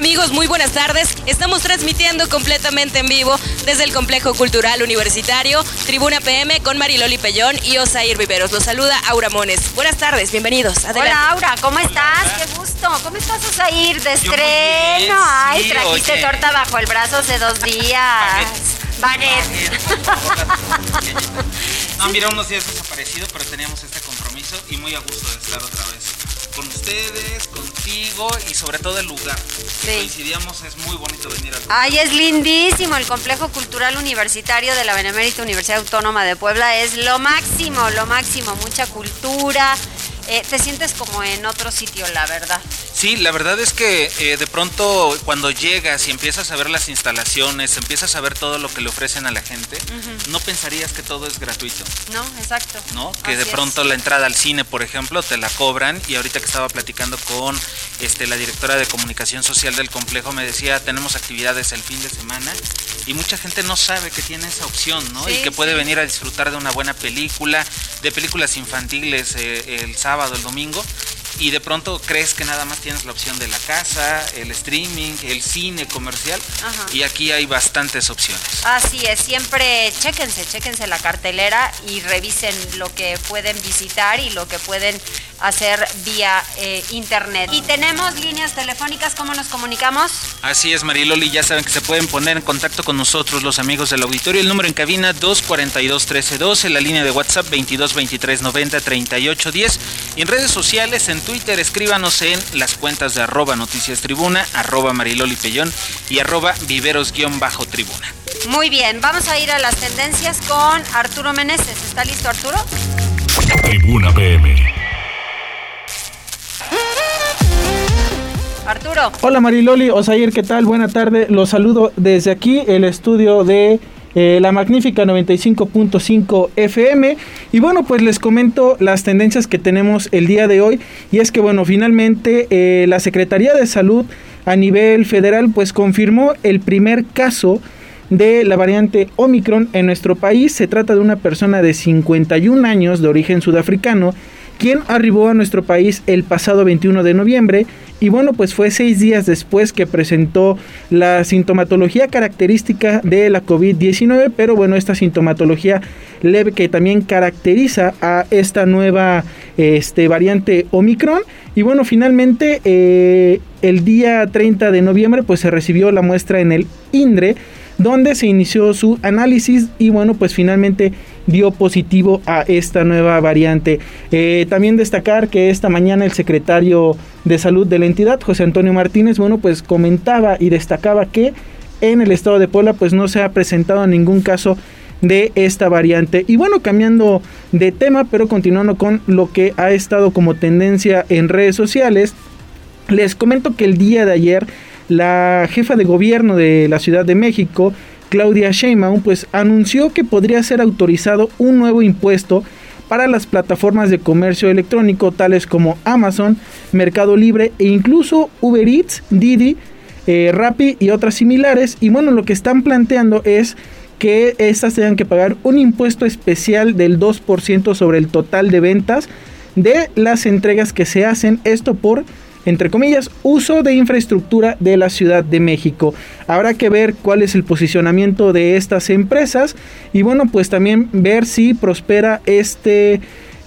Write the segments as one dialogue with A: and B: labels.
A: Amigos? Muy buenas tardes. Estamos transmitiendo completamente en vivo desde el Complejo Cultural Universitario, Tribuna PM con Mariloli Pellón y Osair Viveros. Los saluda Aura Mones. Buenas tardes, bienvenidos. Adelante.
B: Hola Aura, ¿cómo estás? Qué gusto. ¿Cómo estás Osair? De estreno.
C: bien,
B: Ay,
C: sí,
B: trajiste
C: oye.
B: torta bajo el brazo hace dos días. Baguette.
C: No, mira, unos días desaparecido, pero teníamos este compromiso y muy a gusto de estar otra vez con ustedes, contigo y sobre todo el lugar.
B: Sí.
C: Coincidíamos, es muy bonito venir al
B: Ay, es lindísimo. El Complejo Cultural Universitario de la Benemérita Universidad Autónoma de Puebla es lo máximo, lo máximo. Mucha cultura. Eh, te sientes como en otro sitio, la verdad.
C: Sí, la verdad es que eh, de pronto cuando llegas y empiezas a ver las instalaciones, empiezas a ver todo lo que le ofrecen a la gente, no pensarías que todo es gratuito.
B: No, exacto.
C: ¿no? Que
B: Así
C: de
B: es.
C: pronto la entrada al cine, por ejemplo, te la cobran y ahorita que estaba platicando con este la directora de comunicación social del complejo me decía, tenemos actividades el fin de semana y mucha gente no sabe que tiene esa opción, ¿no?
B: Sí,
C: y que puede
B: sí.
C: venir a disfrutar de una buena película, de películas infantiles eh, el sábado, el domingo. Y de pronto crees que nada más tienes la opción de la casa, el streaming, el cine comercial.
B: Ajá.
C: Y aquí hay bastantes opciones.
B: Así es, siempre chéquense, chéquense la cartelera y revisen lo que pueden visitar y lo que pueden hacer vía eh, internet. Y tenemos líneas telefónicas, ¿cómo nos comunicamos?
C: Así es, Mariloli, ya saben que se pueden poner en contacto con nosotros los amigos del auditorio. El número en cabina 242-1312, la línea de WhatsApp 2223903810 y en redes sociales, en Twitter, escríbanos en las cuentas de arroba noticias tribuna, arroba Mariloli Pellón y arroba viveros-tribuna.
B: Muy bien, vamos a ir a las tendencias con Arturo Meneses. ¿Está listo Arturo?
D: Tribuna PM.
B: Arturo.
E: Hola Mariloli, Osair, ¿qué tal? Buena tarde. Los saludo desde aquí, el estudio de eh, la magnífica 95.5 FM. Y bueno, pues les comento las tendencias que tenemos el día de hoy. Y es que bueno, finalmente eh, la Secretaría de Salud a nivel federal pues confirmó el primer caso de la variante Omicron en nuestro país. Se trata de una persona de 51 años de origen sudafricano quien arribó a nuestro país el pasado 21 de noviembre. Y bueno pues fue seis días después que presentó la sintomatología característica de la COVID-19 pero bueno esta sintomatología leve que también caracteriza a esta nueva este, variante Omicron. Y bueno finalmente eh, el día 30 de noviembre pues se recibió la muestra en el INDRE donde se inició su análisis y bueno pues finalmente dio positivo a esta nueva variante. Eh, también destacar que esta mañana el secretario de salud de la entidad, José Antonio Martínez, bueno pues comentaba y destacaba que en el estado de Puebla pues no se ha presentado ningún caso de esta variante. Y bueno, cambiando de tema, pero continuando con lo que ha estado como tendencia en redes sociales, les comento que el día de ayer la jefa de gobierno de la Ciudad de México, Claudia Sheinbaum, pues anunció que podría ser autorizado un nuevo impuesto para las plataformas de comercio electrónico tales como Amazon, Mercado Libre e incluso Uber Eats, Didi, eh, Rappi y otras similares. Y bueno, lo que están planteando es que estas tengan que pagar un impuesto especial del 2% sobre el total de ventas de las entregas que se hacen. Esto por entre comillas, uso de infraestructura de la Ciudad de México. Habrá que ver cuál es el posicionamiento de estas empresas y bueno, pues también ver si prospera este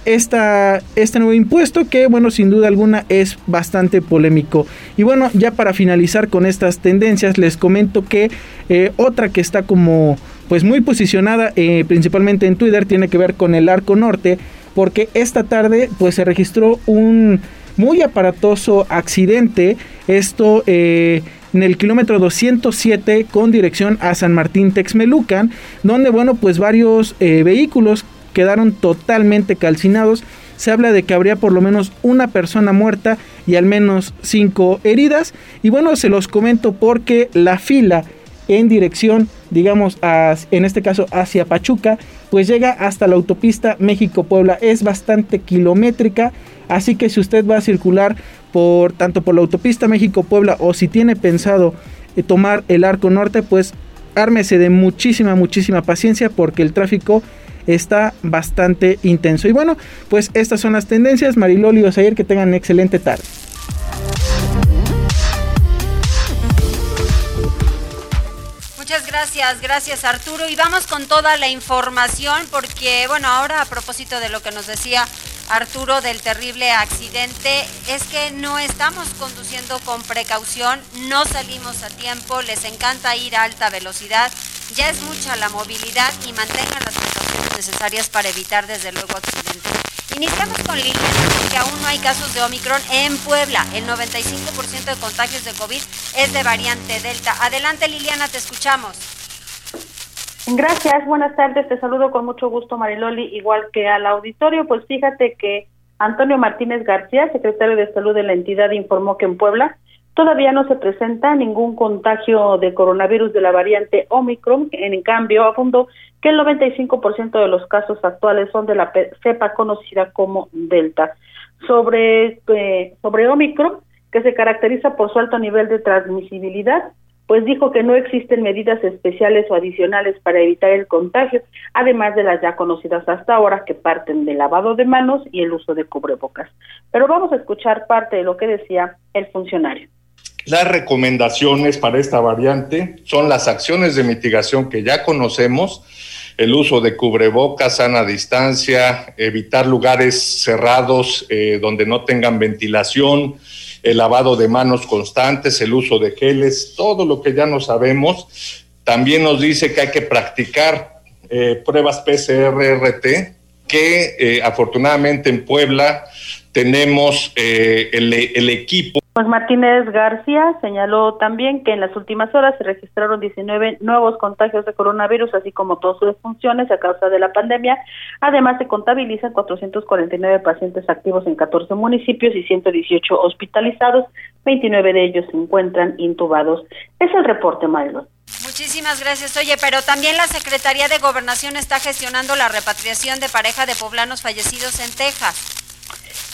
E: esta, este nuevo impuesto que bueno sin duda alguna es bastante polémico y bueno ya para finalizar con estas tendencias les comento que eh, otra que está como pues muy posicionada eh, principalmente en Twitter tiene que ver con el arco norte porque esta tarde pues se registró un muy aparatoso accidente. Esto eh, en el kilómetro 207 con dirección a San Martín Texmelucan, donde bueno, pues varios eh, vehículos quedaron totalmente calcinados. Se habla de que habría por lo menos una persona muerta y al menos 5 heridas. Y bueno, se los comento porque la fila en dirección, digamos, en este caso hacia Pachuca, pues llega hasta la autopista México-Puebla. Es bastante kilométrica, así que si usted va a circular por tanto por la autopista México-Puebla o si tiene pensado eh, tomar el arco norte, pues ármese de muchísima, muchísima paciencia porque el tráfico está bastante intenso. Y bueno, pues estas son las tendencias. Mariloli y Osair, que tengan excelente tarde.
B: Muchas gracias, gracias Arturo. Y vamos con toda la información porque, bueno, ahora a propósito de lo que nos decía Arturo del terrible accidente, es que no estamos conduciendo con precaución, no salimos a tiempo, les encanta ir a alta velocidad, ya es mucha la movilidad y mantengan las precauciones necesarias para evitar desde luego accidentes. Iniciamos con Liliana, porque aún no hay casos de Omicron en Puebla. El 95% de contagios de COVID es de variante Delta. Adelante Liliana, te escuchamos.
F: Gracias, buenas tardes, te saludo con mucho gusto Mariloli, igual que al auditorio. Pues fíjate que Antonio Martínez García, secretario de Salud de la entidad, informó que en Puebla todavía no se presenta ningún contagio de coronavirus de la variante Omicron. En cambio, afundó que el 95% de los casos actuales son de la cepa conocida como Delta. Sobre, eh, sobre Omicron, que se caracteriza por su alto nivel de transmisibilidad, pues dijo que no existen medidas especiales o adicionales para evitar el contagio, además de las ya conocidas hasta ahora que parten del lavado de manos y el uso de cubrebocas. Pero vamos a escuchar parte de lo que decía el funcionario.
G: Las recomendaciones para esta variante son las acciones de mitigación que ya conocemos, el uso de cubrebocas, sana distancia, evitar lugares cerrados eh, donde no tengan ventilación, el lavado de manos constantes, el uso de geles, todo lo que ya no sabemos. También nos dice que hay que practicar eh, pruebas PCR-RT, que eh, afortunadamente en Puebla tenemos el, el equipo
F: pues Martínez García señaló también que en las últimas horas se registraron 19 nuevos contagios de coronavirus, así como todas sus funciones a causa de la pandemia. Además, se contabilizan 449 pacientes activos en 14 municipios y 118 hospitalizados. 29 de ellos se encuentran intubados. Es el reporte, Mario.
B: Muchísimas gracias. Oye, pero también la Secretaría de Gobernación está gestionando la repatriación de pareja de poblanos fallecidos en Texas.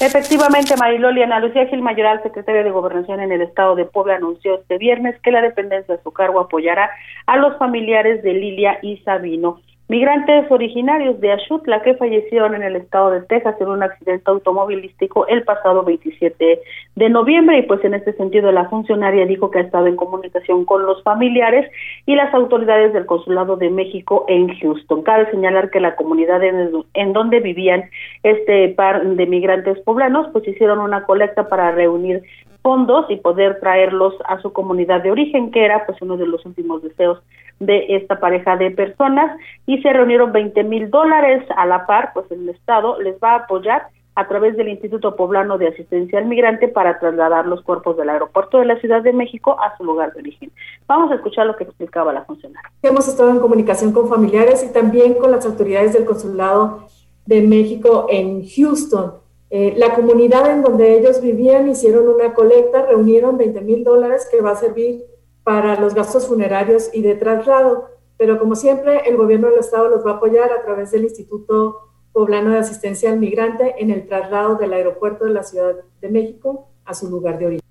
F: Efectivamente, Mariloli Ana Lucía Gil Mayoral, secretaria de Gobernación en el Estado de Puebla, anunció este viernes que la dependencia de su cargo apoyará a los familiares de Lilia y Sabino Migrantes originarios de Ashutla que fallecieron en el estado de Texas en un accidente automovilístico el pasado 27 de noviembre y pues en este sentido la funcionaria dijo que ha estado en comunicación con los familiares y las autoridades del Consulado de México en Houston. Cabe señalar que la comunidad en, en donde vivían este par de migrantes poblanos pues hicieron una colecta para reunir fondos y poder traerlos a su comunidad de origen, que era pues uno de los últimos deseos de esta pareja de personas y se reunieron 20 mil dólares a la par, pues el Estado les va a apoyar a través del Instituto Poblano de Asistencia al Migrante para trasladar los cuerpos del aeropuerto de la Ciudad de México a su lugar de origen. Vamos a escuchar lo que explicaba la funcionaria.
H: Hemos estado en comunicación con familiares y también con las autoridades del Consulado de México en Houston. Eh, la comunidad en donde ellos vivían hicieron una colecta, reunieron 20 mil dólares que va a servir para los gastos funerarios y de traslado. Pero como siempre, el gobierno del estado los va a apoyar a través del Instituto Poblano de Asistencia al Migrante en el traslado del aeropuerto de la Ciudad de México a su lugar de origen.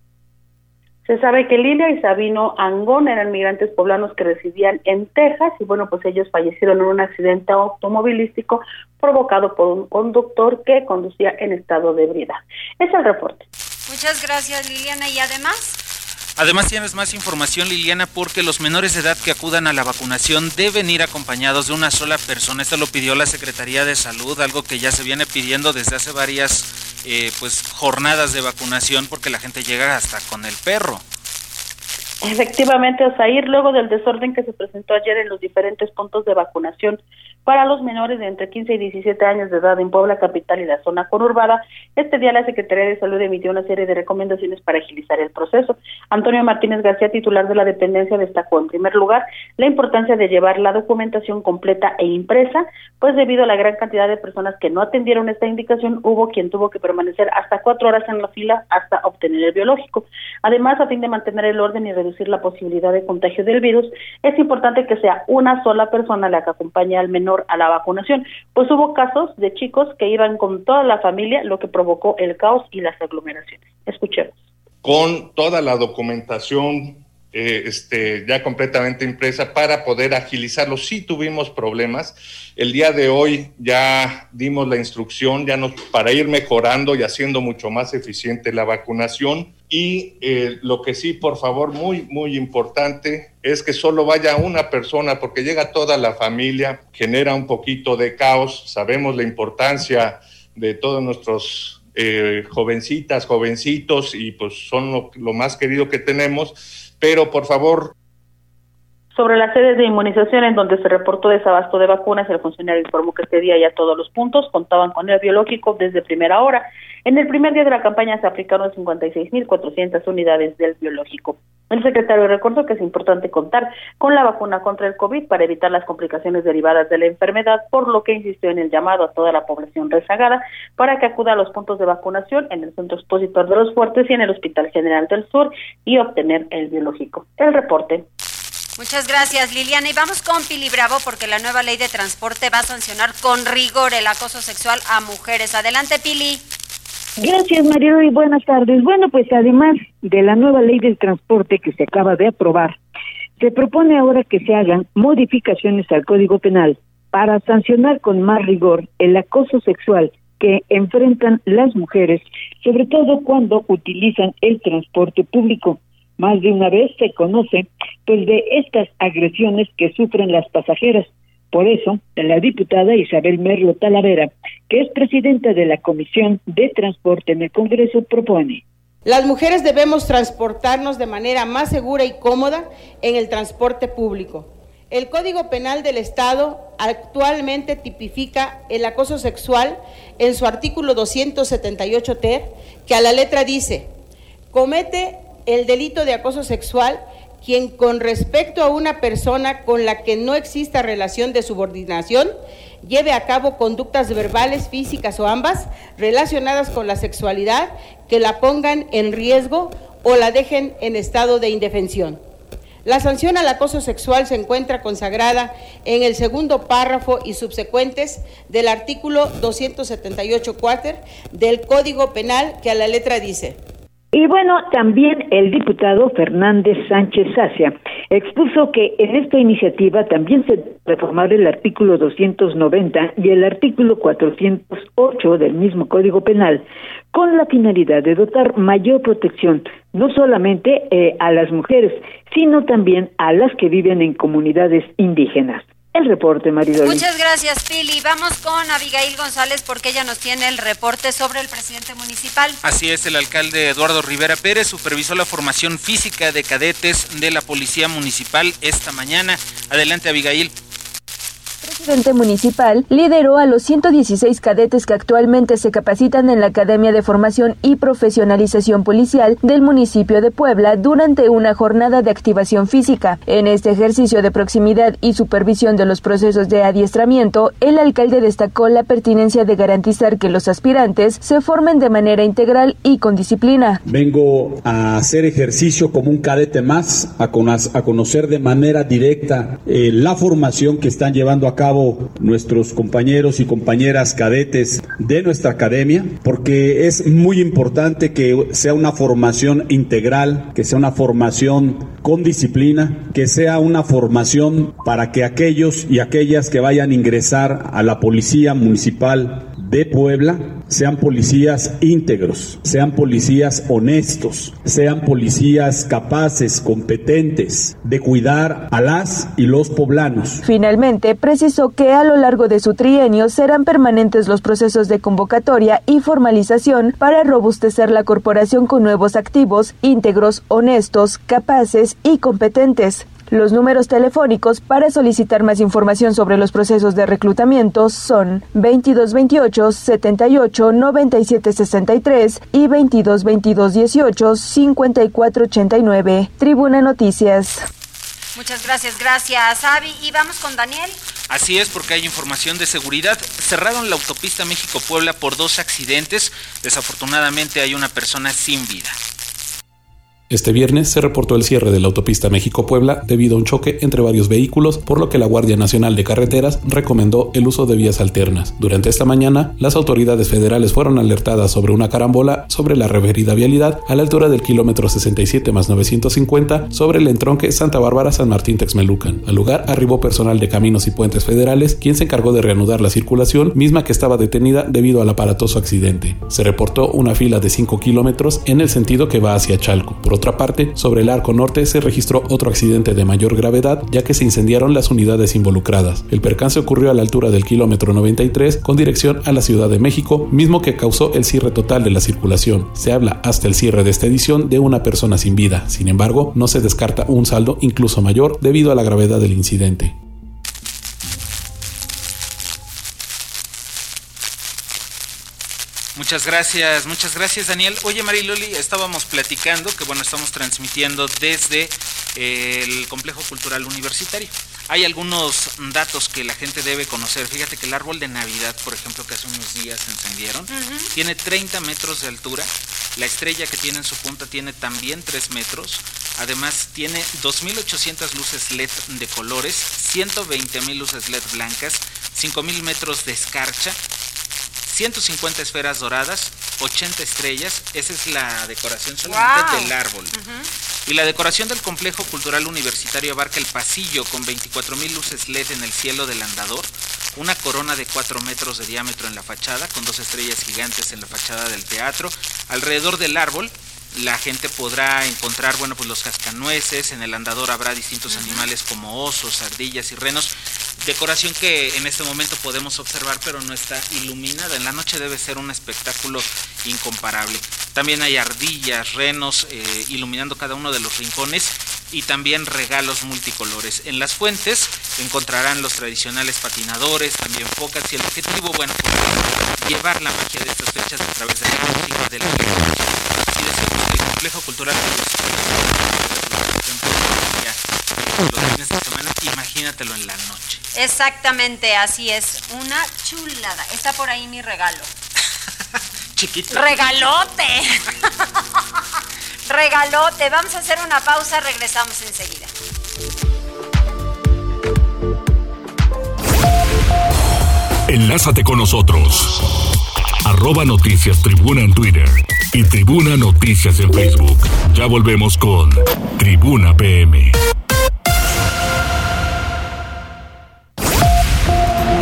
F: Se sabe que Lilia y Sabino Angón eran migrantes poblanos que residían en Texas y bueno, pues ellos fallecieron en un accidente automovilístico provocado por un conductor que conducía en estado de ebriedad. Es el reporte.
B: Muchas gracias Liliana y además
C: Además tienes más información Liliana porque los menores de edad que acudan a la vacunación deben ir acompañados de una sola persona. Esto lo pidió la Secretaría de Salud, algo que ya se viene pidiendo desde hace varias eh, pues jornadas de vacunación porque la gente llega hasta con el perro.
F: Efectivamente, Osair, luego del desorden que se presentó ayer en los diferentes puntos de vacunación para los menores de entre 15 y 17 años de edad en Puebla capital y la zona conurbada, este día la Secretaría de Salud emitió una serie de recomendaciones para agilizar el proceso. Antonio Martínez García, titular de la dependencia, destacó en primer lugar la importancia de llevar la documentación completa e impresa, pues debido a la gran cantidad de personas que no atendieron esta indicación, hubo quien tuvo que permanecer hasta cuatro horas en la fila hasta obtener el biológico. Además, a fin de mantener el orden y reducir la posibilidad de contagio del virus, es importante que sea una sola persona la que acompañe al menor a la vacunación, pues hubo casos de chicos que iban con toda la familia, lo que provocó el caos y las aglomeraciones. Escuchemos.
G: Con toda la documentación eh, este, ya completamente impresa para poder agilizarlo. Sí tuvimos problemas. El día de hoy ya dimos la instrucción ya nos, para ir mejorando y haciendo mucho más eficiente la vacunación. Y eh, lo que sí, por favor, muy, muy importante, es que solo vaya una persona, porque llega toda la familia, genera un poquito de caos. Sabemos la importancia de todos nuestros eh, jovencitas, jovencitos, y pues son lo, lo más querido que tenemos pero por favor
F: sobre las sedes de inmunización en donde se reportó desabasto de vacunas, el funcionario informó que este día ya todos los puntos contaban con el biológico desde primera hora. En el primer día de la campaña se aplicaron 56.400 unidades del biológico. El secretario recordó que es importante contar con la vacuna contra el COVID para evitar las complicaciones derivadas de la enfermedad, por lo que insistió en el llamado a toda la población rezagada para que acuda a los puntos de vacunación en el Centro Expositor de los Fuertes y en el Hospital General del Sur y obtener el biológico. El reporte.
B: Muchas gracias, Liliana. Y vamos con Pili Bravo porque la nueva ley de transporte va a sancionar con rigor el acoso sexual a mujeres. Adelante, Pili.
I: Gracias, Mario, y buenas tardes. Bueno, pues además de la nueva ley del transporte que se acaba de aprobar, se propone ahora que se hagan modificaciones al Código Penal para sancionar con más rigor el acoso sexual que enfrentan las mujeres, sobre todo cuando utilizan el transporte público. Más de una vez se conoce pues de estas agresiones que sufren las pasajeras, por eso, la diputada Isabel Merlo Talavera, que es presidenta de la Comisión de Transporte en el Congreso, propone.
J: Las mujeres debemos transportarnos de manera más segura y cómoda en el transporte público. El Código Penal del Estado actualmente tipifica el acoso sexual en su artículo 278 ter, que a la letra dice, comete el delito de acoso sexual quien con respecto a una persona con la que no exista relación de subordinación lleve a cabo conductas verbales, físicas o ambas relacionadas con la sexualidad que la pongan en riesgo o la dejen en estado de indefensión. La sanción al acoso sexual se encuentra consagrada en el segundo párrafo y subsecuentes del artículo 278 cuáter del Código Penal que a la letra dice
I: y bueno, también el diputado Fernández Sánchez Sacia expuso que en esta iniciativa también se reformar el artículo 290 y el artículo 408 del mismo Código Penal con la finalidad de dotar mayor protección no solamente eh, a las mujeres, sino también a las que viven en comunidades indígenas el reporte, Maridol.
B: Muchas gracias, Pili. Vamos con Abigail González porque ella nos tiene el reporte sobre el presidente municipal.
C: Así es, el alcalde Eduardo Rivera Pérez supervisó la formación física de cadetes de la Policía Municipal esta mañana. Adelante, Abigail
K: presidente municipal lideró a los 116 cadetes que actualmente se capacitan en la Academia de Formación y Profesionalización Policial del municipio de Puebla durante una jornada de activación física. En este ejercicio de proximidad y supervisión de los procesos de adiestramiento, el alcalde destacó la pertinencia de garantizar que los aspirantes se formen de manera integral y con disciplina.
L: Vengo a hacer ejercicio como un cadete más, a, conocer de manera directa eh, la formación que están llevando a cabo nuestros compañeros y compañeras cadetes de nuestra academia, porque es muy importante que sea una formación integral, que sea una formación con disciplina, que sea una formación para que aquellos y aquellas que vayan a ingresar a la policía municipal de Puebla sean policías íntegros, sean policías honestos, sean policías capaces, competentes de cuidar a las y los poblanos.
K: Finalmente, precisó que a lo largo de su trienio serán permanentes los procesos de convocatoria y formalización para robustecer la corporación con nuevos activos, íntegros, honestos, capaces y competentes. Los números telefónicos para solicitar más información sobre los procesos de reclutamiento son 2228 78 97 63 y 2222 18 54 89. Tribuna Noticias.
B: Muchas gracias, gracias, Avi. Y vamos con Daniel.
C: Así es, porque hay información de seguridad. Cerraron la autopista México-Puebla por dos accidentes. Desafortunadamente hay una persona sin vida.
M: Este viernes se reportó el cierre de la autopista México-Puebla debido a un choque entre varios vehículos, por lo que la Guardia Nacional de Carreteras recomendó el uso de vías alternas. Durante esta mañana, las autoridades federales fueron alertadas sobre una carambola sobre la referida vialidad a la altura del kilómetro 67 más 950 sobre el entronque Santa Bárbara San Martín Texmelucan. Al lugar arribó personal de Caminos y Puentes Federales, quien se encargó de reanudar la circulación, misma que estaba detenida debido al aparatoso accidente. Se reportó una fila de 5 kilómetros en el sentido que va hacia Chalco. Otra parte, sobre el arco norte se registró otro accidente de mayor gravedad ya que se incendiaron las unidades involucradas. El percance ocurrió a la altura del kilómetro 93 con dirección a la Ciudad de México, mismo que causó el cierre total de la circulación. Se habla hasta el cierre de esta edición de una persona sin vida. Sin embargo, no se descarta un saldo incluso mayor debido a la gravedad del incidente.
C: Muchas gracias, muchas gracias Daniel. Oye Mariloli, estábamos platicando que bueno, estamos transmitiendo desde el complejo cultural universitario. Hay algunos datos que la gente debe conocer. Fíjate que el árbol de Navidad, por ejemplo, que hace unos días se encendieron, tiene 30 metros de altura. La estrella que tiene en su punta tiene también 3 metros. Además, tiene 2.800 luces LED de colores, 120.000 luces LED blancas, 5.000 metros de escarcha, 150 esferas doradas, 80 estrellas. Esa es la decoración solamente
B: Wow.
C: del árbol. Y la decoración del complejo cultural universitario abarca el pasillo con 24.000 luces LED en el cielo del andador, una corona de 4 metros de diámetro en la fachada, con dos estrellas gigantes en la fachada del teatro. Alrededor del árbol, la gente podrá encontrar, bueno, pues los cascanueces, en el andador habrá distintos animales como osos, ardillas y renos. Decoración que en este momento podemos observar, pero no está iluminada. En la noche debe ser un espectáculo incomparable. También hay ardillas, renos, eh, iluminando cada uno de los rincones y también regalos multicolores. En las fuentes encontrarán los tradicionales patinadores, también focas y el objetivo, bueno, pues, llevar la magia de estas fechas a través de la música, de la el complejo cultural los fines de semana, imagínatelo en la noche.
B: Exactamente, así es. Una chulada. Está por ahí mi regalo.
C: Chiquito.
B: Regalote. Regalote. Vamos a hacer una pausa, regresamos enseguida.
D: Enlázate con nosotros. Arroba Noticias Tribuna en Twitter y Tribuna Noticias en Facebook. Ya volvemos con Tribuna PM.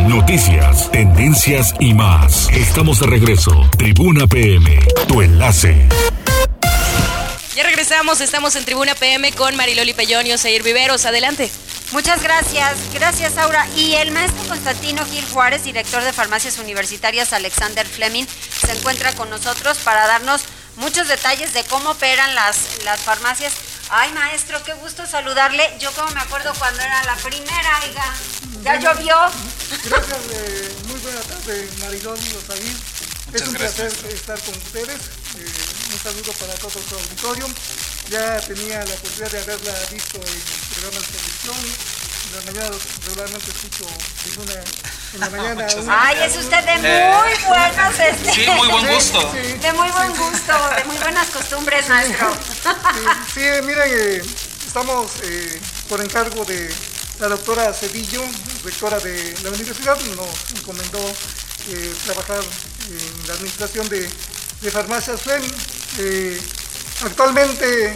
D: Noticias, tendencias y más. Estamos de regreso. Tribuna PM, tu enlace.
A: Ya regresamos, estamos en Tribuna PM con Mariloli Pellón y Oseir Viveros. Adelante.
B: Muchas gracias, gracias Aura. Y el maestro Constantino Gil Juárez, director de Farmacias Universitarias Alexander Fleming, se encuentra con nosotros para darnos muchos detalles de cómo operan las, las farmacias. Ay, maestro, qué gusto saludarle. Yo como me acuerdo cuando era la primera, oiga. Ya llovió.
N: Gracias, eh, muy buena tarde, Marilón y Osair. Es un placer estar con ustedes. Eh, un saludo para todo su auditorio. Ya tenía la oportunidad de haberla visto en programas de televisión. En la mañana regularmente escucho en, una, en la mañana. una-
B: Ay, es usted de
N: Eh,
B: muy buenos. este,
N: sí, muy buen gusto.
B: Sí, De muy buen gusto, de muy buenas costumbres, maestro.
N: Sí, sí, miren, eh, estamos eh, por encargo de la doctora Cedillo, rectora de la universidad, nos encomendó eh, trabajar en la administración de, de farmacias. Actualmente eh,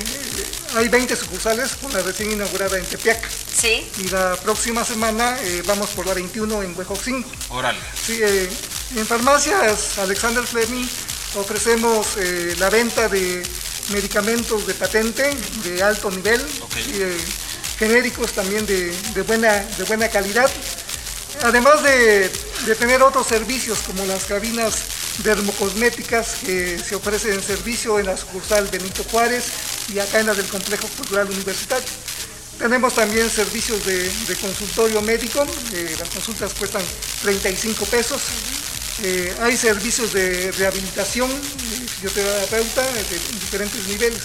N: hay 20 sucursales con la recién inaugurada en Tepeac.
B: Sí.
N: Y la próxima semana eh, vamos por la 21 en Huejoxingo.
C: Órale.
N: Sí, eh, En farmacias Alexander Fleming ofrecemos eh, la venta de medicamentos de patente de alto nivel, eh, genéricos también de, buena, de buena calidad, además de, tener otros servicios como las cabinas dermocosméticas que se ofrecen en servicio en la sucursal Benito Juárez y acá en la del Complejo Cultural Universitario. Tenemos también servicios de, consultorio médico, eh, las consultas cuestan 35 pesos. Eh, hay servicios de rehabilitación, fisioterapeuta de diferentes niveles,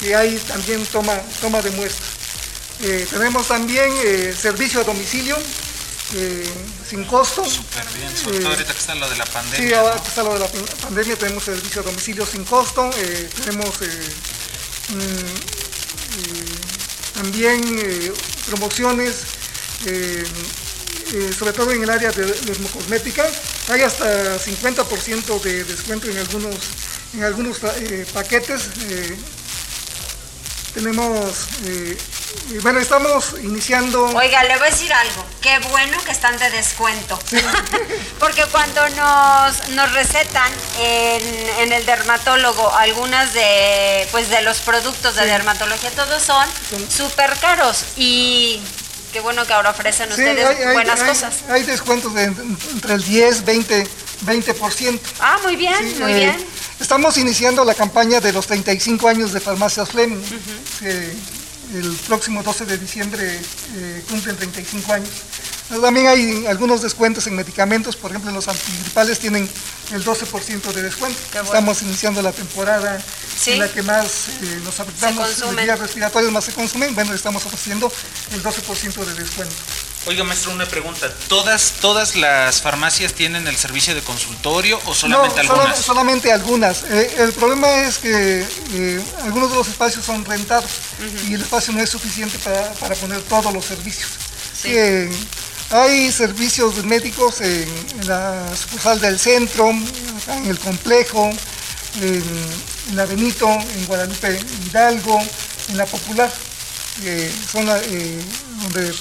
N: y hay también toma, toma de muestras. Eh, tenemos también servicio a domicilio, sin costo.
C: Súper bien, sobre todo ahorita que está lo de la pandemia.
N: Sí, ahora que está lo de la pandemia tenemos servicio a domicilio sin costo, tenemos mm, también eh, promociones, eh, eh, sobre todo en el área de dermocosmética. Hay hasta 50% de descuento en algunos, en algunos paquetes. tenemos bueno, estamos iniciando.
B: Oiga, le voy a decir algo. Qué bueno que están de descuento. Porque cuando nos, nos recetan en, el dermatólogo algunas de pues de los productos de dermatología, todos son súper caros. Y qué bueno que ahora ofrecen ustedes buenas cosas.
N: Hay descuentos de entre el 10, 20, 20%.
B: Ah, muy bien, muy bien.
N: Estamos iniciando la campaña de los 35 años de Farmacias Fleming el próximo 12 de diciembre eh, cumplen 35 años. También hay algunos descuentos en medicamentos, por ejemplo, los antigripales tienen el 12% de descuento. Estamos iniciando la temporada en la que más eh, nos afectamos, los días respiratorios más se consumen. Bueno, estamos ofreciendo el 12% de descuento.
C: Oiga, maestro, una pregunta. ¿Todas, todas las farmacias tienen el servicio de consultorio o solamente algunas?
N: solamente algunas. Eh, el problema es que eh, algunos de los espacios son rentados y el espacio no es suficiente para, poner todos los servicios. Eh, hay servicios médicos en, la sucursal del centro, en el complejo, en, la Benito, en Guadalupe Hidalgo, en la Popular. son donde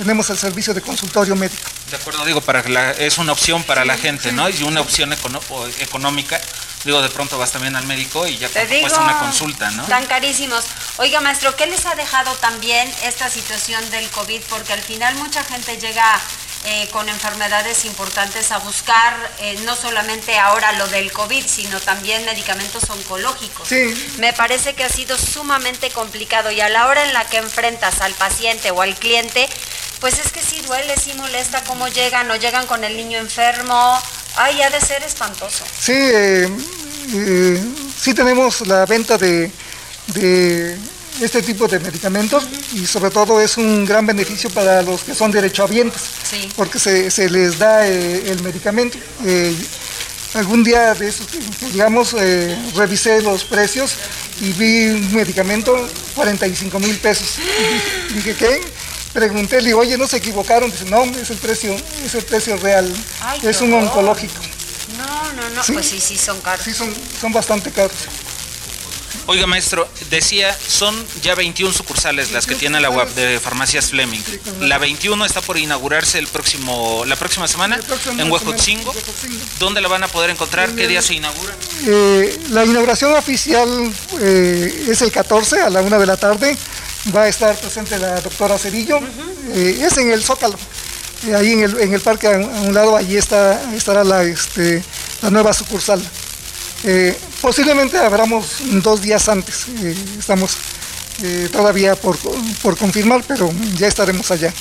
N: tenemos el servicio de consultorio médico.
C: De acuerdo, digo, para la, es una opción para la gente, ¿no? Y una opción económica. Digo, de pronto vas también al médico y ya Te cuesta una consulta, ¿no?
B: Tan carísimos. Oiga, maestro, ¿qué les ha dejado también esta situación del COVID? Porque al final mucha gente llega eh, con enfermedades importantes a buscar eh, no solamente ahora lo del COVID, sino también medicamentos oncológicos.
N: Sí.
B: Me parece que ha sido sumamente complicado y a la hora en la que enfrentas al paciente o al cliente, pues es que sí duele, sí molesta cómo llegan o llegan con el niño enfermo. Ay, ha de ser espantoso.
N: Sí, eh, eh, sí tenemos la venta de, este tipo de medicamentos y sobre todo es un gran beneficio para los que son derechohabientes, porque se, les da eh, el medicamento. algún día de esos, digamos, revisé los precios y vi un medicamento, 45 mil pesos. Y dije, ¿qué? Pregunté, le digo, oye, ¿no se equivocaron? Dice, no, es el precio, es el precio real, es un oncológico.
B: No, no, no, pues sí, sí, son caros.
N: Sí, son, son bastante caros.
C: Oiga, maestro, decía, son ya 21 sucursales las que tiene la web de Farmacias Fleming. La 21 está por inaugurarse el próximo, la próxima semana en Huejotzingo. ¿Dónde la van a poder encontrar? ¿Qué día se inaugura?
N: Eh, la inauguración oficial eh, es el 14 a la una de la tarde va a estar presente la doctora Cedillo, eh, es en el Zócalo, eh, ahí en el, en el, parque a, un lado, allí está, estará la, este, la nueva sucursal. Eh, posiblemente abramos dos días antes, estamos todavía por, por confirmar, pero ya estaremos allá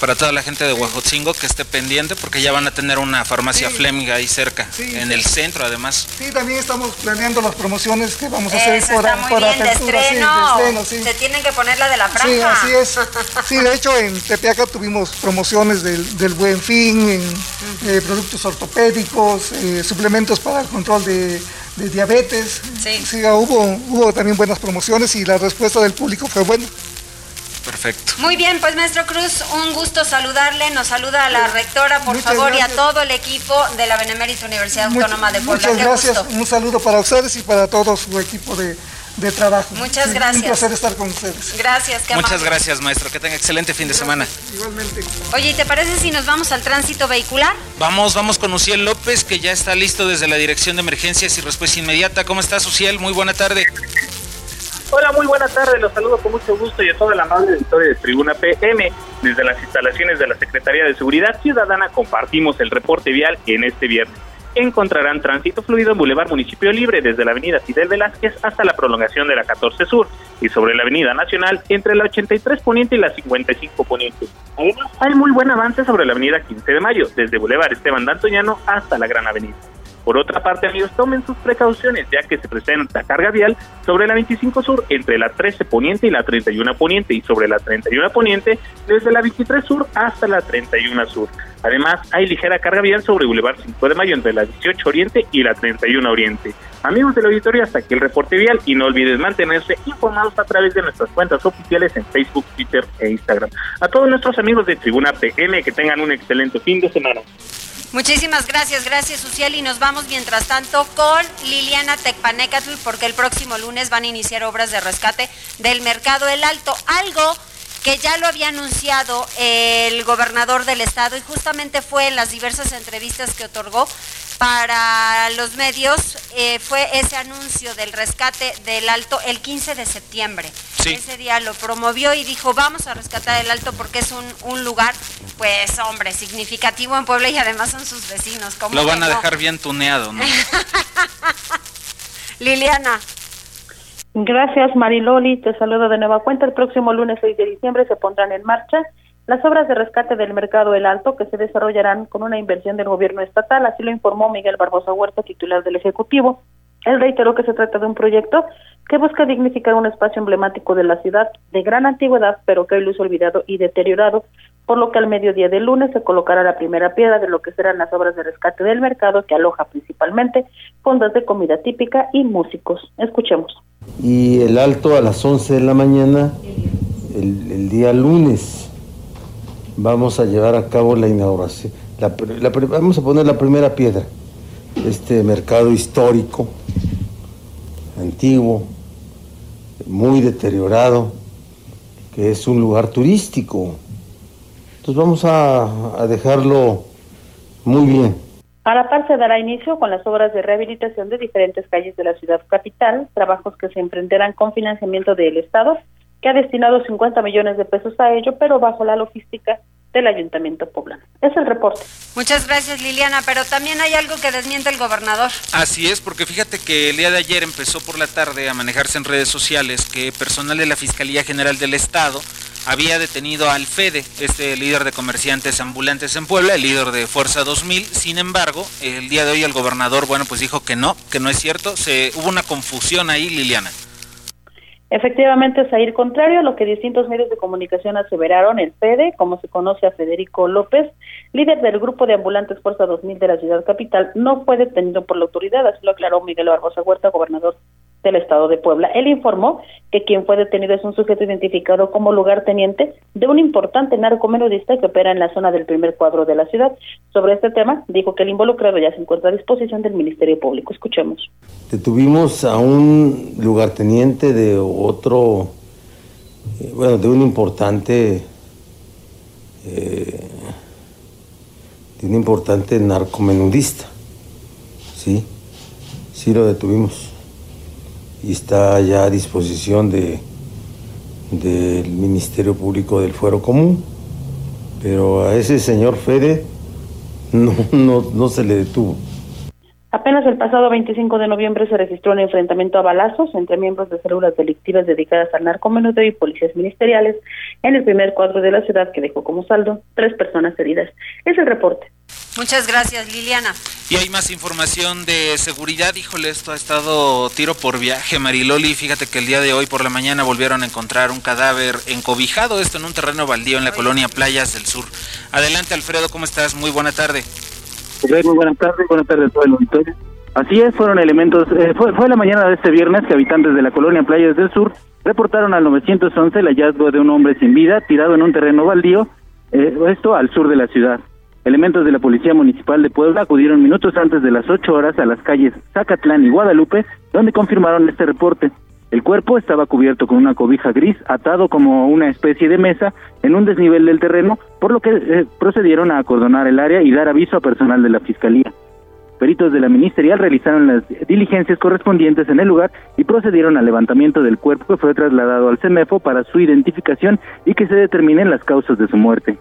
C: para toda la gente de Huajotzingo que esté pendiente porque ya van a tener una farmacia Fleming ahí cerca, en el centro además.
N: Sí, también estamos planeando las promociones que vamos a hacer por,
B: por apertura. Se tienen que poner la de la franja.
N: Sí, así es. Sí, de hecho en Tepeaca tuvimos promociones del, Buen Fin, en, eh, productos ortopédicos, eh, suplementos para el control de, diabetes. Sí. sí hubo, hubo también buenas promociones y la respuesta del público fue buena.
C: Perfecto.
B: Muy bien, pues maestro Cruz, un gusto saludarle. Nos saluda a la rectora, por favor, y a todo el equipo de la Benemérita Universidad Autónoma de Puebla.
N: Muchas gracias. Un saludo para ustedes y para todo su equipo de, de trabajo.
B: Muchas gracias.
N: Un placer estar con ustedes.
B: Gracias,
C: qué Muchas gracias, maestro. Que tenga excelente fin de semana.
N: Igualmente.
B: Oye, ¿te parece si nos vamos al tránsito vehicular?
C: Vamos, vamos con Uciel López, que ya está listo desde la Dirección de Emergencias y Respuesta Inmediata. ¿Cómo estás, Uciel? Muy buena tarde.
O: Hola, muy buena tarde. Los saludo con mucho gusto y a toda la amable auditoria de Tribuna PM. Desde las instalaciones de la Secretaría de Seguridad Ciudadana compartimos el reporte vial en este viernes encontrarán tránsito fluido en Boulevard Municipio Libre desde la avenida Fidel Velázquez hasta la prolongación de la 14 Sur y sobre la avenida Nacional entre la 83 Poniente y la 55 Poniente. Hay muy buen avance sobre la avenida 15 de Mayo, desde Boulevard Esteban D'Antoñano hasta la Gran Avenida. Por otra parte, amigos, tomen sus precauciones ya que se presenta carga vial sobre la 25 Sur entre la 13 Poniente y la 31 Poniente y sobre la 31 Poniente desde la 23 Sur hasta la 31 Sur. Además, hay ligera carga vial sobre Boulevard 5 de Mayo entre la 18 Oriente y la 31 Oriente. Amigos del auditorio, hasta aquí el reporte vial y no olvides mantenerse informados a través de nuestras cuentas oficiales en Facebook, Twitter e Instagram. A todos nuestros amigos de Tribuna PM que tengan un excelente fin de semana.
B: Muchísimas gracias, gracias Uciel y nos vamos mientras tanto con Liliana Tecpanecatl porque el próximo lunes van a iniciar obras de rescate del Mercado El Alto, algo que ya lo había anunciado el gobernador del estado y justamente fue en las diversas entrevistas que otorgó para los medios eh, fue ese anuncio del rescate del Alto el 15 de septiembre. Ese día lo promovió y dijo, vamos a rescatar el Alto porque es un, un lugar, pues hombre, significativo en Puebla y además son sus vecinos.
C: Lo van a dejar bien tuneado, ¿no?
B: Liliana.
F: Gracias Mariloli, te saludo de nueva cuenta. El próximo lunes 6 de diciembre se pondrán en marcha las obras de rescate del mercado El Alto, que se desarrollarán con una inversión del gobierno estatal, así lo informó Miguel Barbosa Huerta, titular del Ejecutivo. Él reiteró que se trata de un proyecto que busca dignificar un espacio emblemático de la ciudad de gran antigüedad, pero que hoy luce olvidado y deteriorado, por lo que al mediodía del lunes se colocará la primera piedra de lo que serán las obras de rescate del mercado, que aloja principalmente fondas de comida típica y músicos. Escuchemos.
P: Y el alto a las 11 de la mañana, el, día lunes, vamos a llevar a cabo la inauguración. vamos a poner la primera piedra. Este mercado histórico, antiguo, muy deteriorado, que es un lugar turístico. Entonces vamos a, a dejarlo muy bien.
F: A la par se dará inicio con las obras de rehabilitación de diferentes calles de la ciudad capital, trabajos que se emprenderán con financiamiento del Estado que ha destinado 50 millones de pesos a ello, pero bajo la logística del Ayuntamiento Poblano. Es el reporte.
B: Muchas gracias Liliana, pero también hay algo que desmiente el gobernador.
C: Así es, porque fíjate que el día de ayer empezó por la tarde a manejarse en redes sociales que personal de la Fiscalía General del Estado había detenido al Fede, este líder de comerciantes ambulantes en Puebla, el líder de Fuerza 2000. Sin embargo, el día de hoy el gobernador, bueno, pues dijo que no, que no es cierto. Se hubo una confusión ahí, Liliana.
F: Efectivamente, es a ir contrario a lo que distintos medios de comunicación aseveraron, el FEDE, como se conoce a Federico López, líder del grupo de ambulantes Fuerza 2000 de la ciudad capital, no fue detenido por la autoridad, así lo aclaró Miguel Barbosa Huerta, gobernador del estado de Puebla. Él informó que quien fue detenido es un sujeto identificado como lugarteniente de un importante narcomenudista que opera en la zona del primer cuadro de la ciudad. Sobre este tema, dijo que el involucrado ya se encuentra a disposición del Ministerio Público. Escuchemos.
P: Detuvimos a un lugarteniente de otro, eh, bueno, de un importante, eh, de un importante narcomenudista. Sí, sí lo detuvimos y está ya a disposición de, del Ministerio Público del Fuero Común. Pero a ese señor Fede no, no, no se le detuvo.
F: Apenas el pasado 25 de noviembre se registró un enfrentamiento a balazos entre miembros de células delictivas dedicadas al narcomenudeo y policías ministeriales en el primer cuadro de la ciudad que dejó como saldo tres personas heridas. Es el reporte.
B: Muchas gracias, Liliana.
C: Y hay más información de seguridad. Híjole, esto ha estado tiro por viaje, Mariloli. Fíjate que el día de hoy por la mañana volvieron a encontrar un cadáver encobijado, esto en un terreno baldío en la colonia Playas del Sur. Adelante, Alfredo, ¿cómo estás? Muy buena tarde.
Q: Muy buenas tardes, buenas tardes a todo el auditorio. Así es, fueron elementos, eh, fue, fue la mañana de este viernes que habitantes de la colonia Playas del Sur reportaron al 911 el hallazgo de un hombre sin vida tirado en un terreno baldío, eh, esto al sur de la ciudad. Elementos de la Policía Municipal de Puebla acudieron minutos antes de las 8 horas a las calles Zacatlán y Guadalupe, donde confirmaron este reporte. El cuerpo estaba cubierto con una cobija gris, atado como una especie de mesa en un desnivel del terreno, por lo que eh, procedieron a acordonar el área y dar aviso a personal de la Fiscalía. Peritos de la ministerial realizaron las diligencias correspondientes en el lugar y procedieron al levantamiento del cuerpo que fue trasladado al CEMEFO para su identificación y que se determinen las causas de su muerte.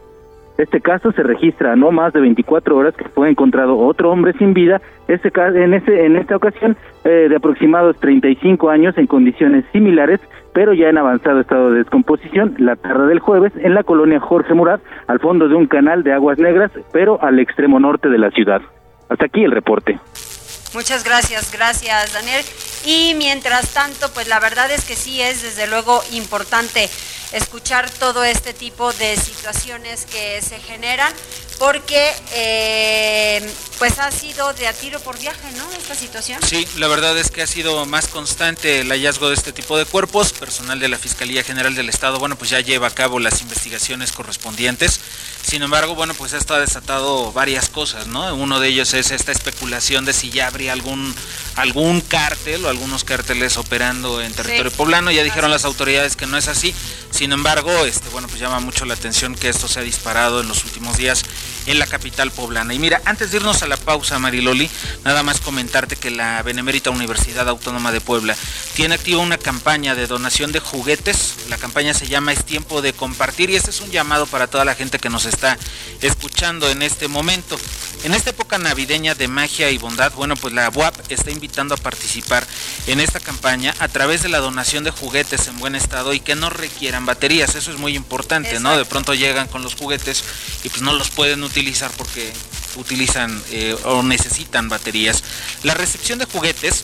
Q: Este caso se registra no más de 24 horas que fue encontrado otro hombre sin vida, este, en, ese, en esta ocasión eh, de aproximados 35 años en condiciones similares, pero ya en avanzado estado de descomposición, la tarde del jueves en la colonia Jorge Murat, al fondo de un canal de aguas negras, pero al extremo norte de la ciudad. Hasta aquí el reporte.
B: Muchas gracias, gracias Daniel. Y mientras tanto, pues la verdad es que sí es desde luego importante escuchar todo este tipo de situaciones que se generan, porque eh, pues ha sido de a tiro por viaje, ¿no? Esta situación.
C: Sí, la verdad es que ha sido más constante el hallazgo de este tipo de cuerpos. Personal de la Fiscalía General del Estado, bueno, pues ya lleva a cabo las investigaciones correspondientes. Sin embargo, bueno, pues esto ha desatado varias cosas, ¿no? Uno de ellos es esta especulación de si ya habría algún algún cártel o algunos cárteles operando en territorio poblano. Ya dijeron las autoridades que no es así. Sin embargo, este, bueno, pues llama mucho la atención que esto se ha disparado en los últimos días en la capital poblana. Y mira, antes de irnos a la pausa, Mariloli, nada más comentarte que la Benemérita Universidad Autónoma de Puebla tiene activa una campaña de donación de juguetes. La campaña se llama Es tiempo de compartir y este es un llamado para toda la gente que nos está escuchando en este momento. En esta época navideña de magia y bondad, bueno, pues la UAP está invitando a participar en esta campaña a través de la donación de juguetes en buen estado y que no requieran baterías. Eso es muy importante, ¿no? De pronto llegan con los juguetes y pues no los pueden utilizar porque utilizan eh, o necesitan baterías. La recepción de juguetes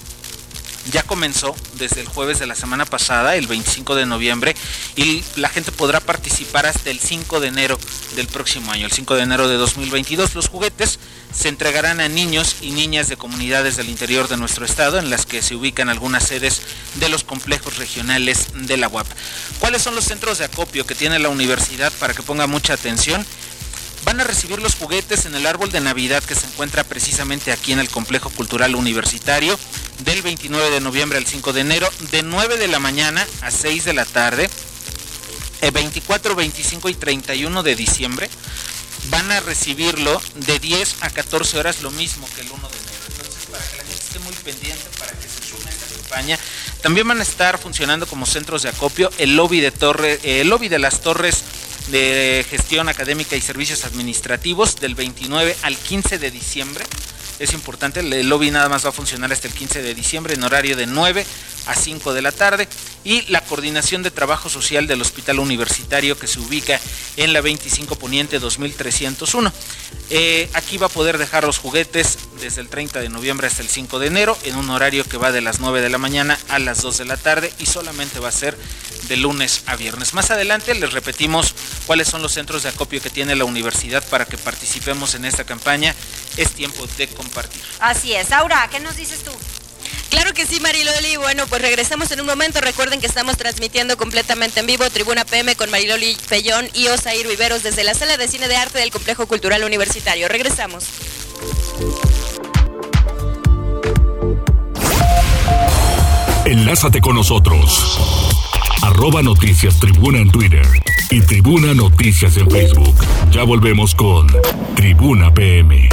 C: ya comenzó desde el jueves de la semana pasada, el 25 de noviembre, y la gente podrá participar hasta el 5 de enero del próximo año, el 5 de enero de 2022. Los juguetes se entregarán a niños y niñas de comunidades del interior de nuestro estado, en las que se ubican algunas sedes de los complejos regionales de la UAP. ¿Cuáles son los centros de acopio que tiene la universidad para que ponga mucha atención? Van a recibir los juguetes en el árbol de Navidad que se encuentra precisamente aquí en el Complejo Cultural Universitario del 29 de noviembre al 5 de enero, de 9 de la mañana a 6 de la tarde, el 24, 25 y 31 de diciembre. Van a recibirlo de 10 a 14 horas, lo mismo que el 1 de enero. Entonces, para que la gente esté muy pendiente, para que se sume a esta campaña, también van a estar funcionando como centros de acopio el lobby de torre, el lobby de las torres de gestión académica y servicios administrativos del 29 al 15 de diciembre. Es importante, el lobby nada más va a funcionar hasta el 15 de diciembre en horario de 9 a 5 de la tarde y la coordinación de trabajo social del Hospital Universitario que se ubica en la 25 Poniente 2301. Eh, aquí va a poder dejar los juguetes desde el 30 de noviembre hasta el 5 de enero en un horario que va de las 9 de la mañana a las 2 de la tarde y solamente va a ser de lunes a viernes. Más adelante les repetimos cuáles son los centros de acopio que tiene la universidad para que participemos en esta campaña. Es tiempo de compartir.
B: Así es. Aura, ¿qué nos dices tú?
A: Claro que sí, Mariloli. Bueno, pues regresamos en un momento. Recuerden que estamos transmitiendo completamente en vivo Tribuna PM con Mariloli Pellón y Osair Viveros desde la Sala de Cine de Arte del Complejo Cultural Universitario. Regresamos.
D: Enlázate con nosotros. Arroba Noticias Tribuna en Twitter y Tribuna Noticias en Facebook. Ya volvemos con Tribuna PM.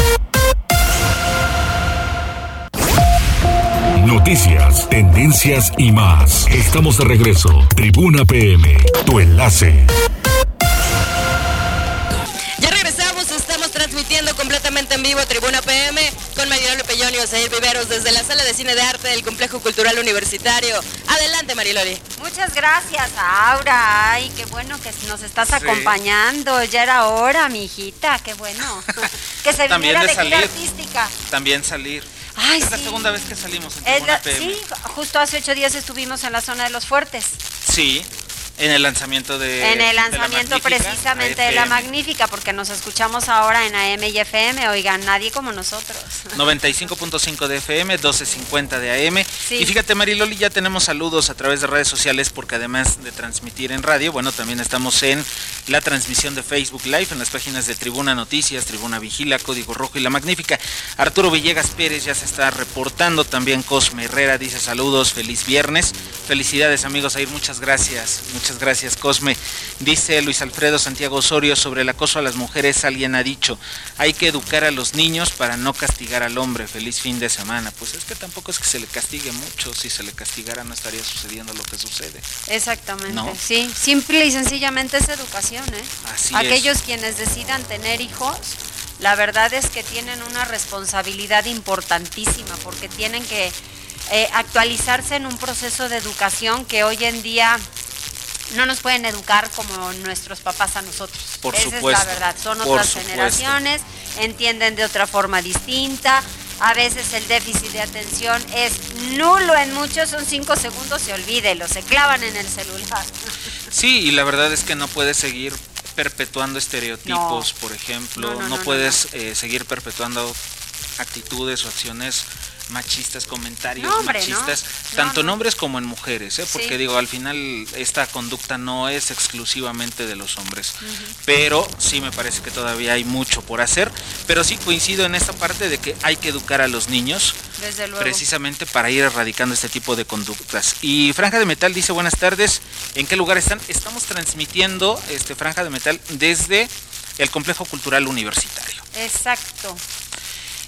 D: Noticias, tendencias y más. Estamos de regreso. Tribuna PM, tu enlace.
A: Ya regresamos, estamos transmitiendo completamente en vivo Tribuna PM con Mariloli Pellón y Osair Viveros desde la Sala de Cine de Arte del Complejo Cultural Universitario. Adelante, Mariloli.
B: Muchas gracias, Aura. Ay, qué bueno que nos estás acompañando. Ya era hora, mi hijita. Qué bueno. que se
C: También
B: viniera
C: de
B: de gira
C: salir.
B: artística.
C: También salir.
B: Ay,
C: es la segunda vez que salimos en
B: Es la- sí, justo hace ocho días estuvimos en la zona de los fuertes.
C: Sí, En el lanzamiento de.
B: En el lanzamiento
C: de
B: precisamente de la Magnífica, porque nos escuchamos ahora en AM y FM. Oigan, nadie como nosotros.
C: 95.5 de FM, 12.50 de AM. Y fíjate, Mariloli, ya tenemos saludos a través de redes sociales, porque además de transmitir en radio, bueno, también estamos en la transmisión de Facebook Live, en las páginas de Tribuna Noticias, Tribuna Vigila, Código Rojo y La Magnífica. Arturo Villegas Pérez ya se está reportando. También Cosme Herrera dice saludos, feliz viernes. Felicidades, amigos. Air, muchas gracias. Muchas Muchas gracias, Cosme. Dice Luis Alfredo Santiago Osorio sobre el acoso a las mujeres. Alguien ha dicho, hay que educar a los niños para no castigar al hombre. Feliz fin de semana. Pues es que tampoco es que se le castigue mucho. Si se le castigara no estaría sucediendo lo que sucede.
B: Exactamente. Sí, simple y sencillamente es educación. ¿eh? Así Aquellos quienes decidan tener hijos, la verdad es que tienen una responsabilidad importantísima porque tienen que eh, actualizarse en un proceso de educación que hoy en día no nos pueden educar como nuestros papás a nosotros.
C: Por
B: Esa
C: supuesto,
B: es la verdad. Son otras generaciones, entienden de otra forma distinta. A veces el déficit de atención es nulo en muchos, son cinco segundos, se olvídelo, se clavan en el celular.
C: Sí, y la verdad es que no puedes seguir perpetuando estereotipos, por ejemplo, no, puedes eh, seguir perpetuando actitudes o acciones machistas, comentarios machistas, tanto en hombres como en mujeres, ¿eh? porque digo, al final esta conducta no es exclusivamente de los hombres, pero sí me parece que todavía hay mucho por hacer, pero sí coincido en esta parte de que hay que educar a los niños precisamente para ir erradicando este tipo de conductas. Y Franja de Metal dice buenas tardes, ¿en qué lugar están? Estamos transmitiendo este Franja de Metal desde el Complejo Cultural Universitario.
B: Exacto.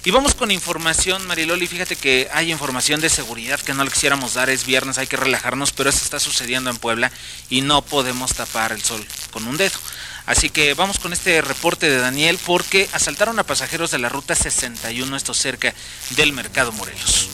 C: Y vamos con información, Mariloli. Fíjate que hay información de seguridad que no le quisiéramos dar. Es viernes, hay que relajarnos, pero eso está sucediendo en Puebla y no podemos tapar el sol con un dedo. Así que vamos con este reporte de Daniel porque asaltaron a pasajeros de la ruta 61, esto cerca del Mercado Morelos.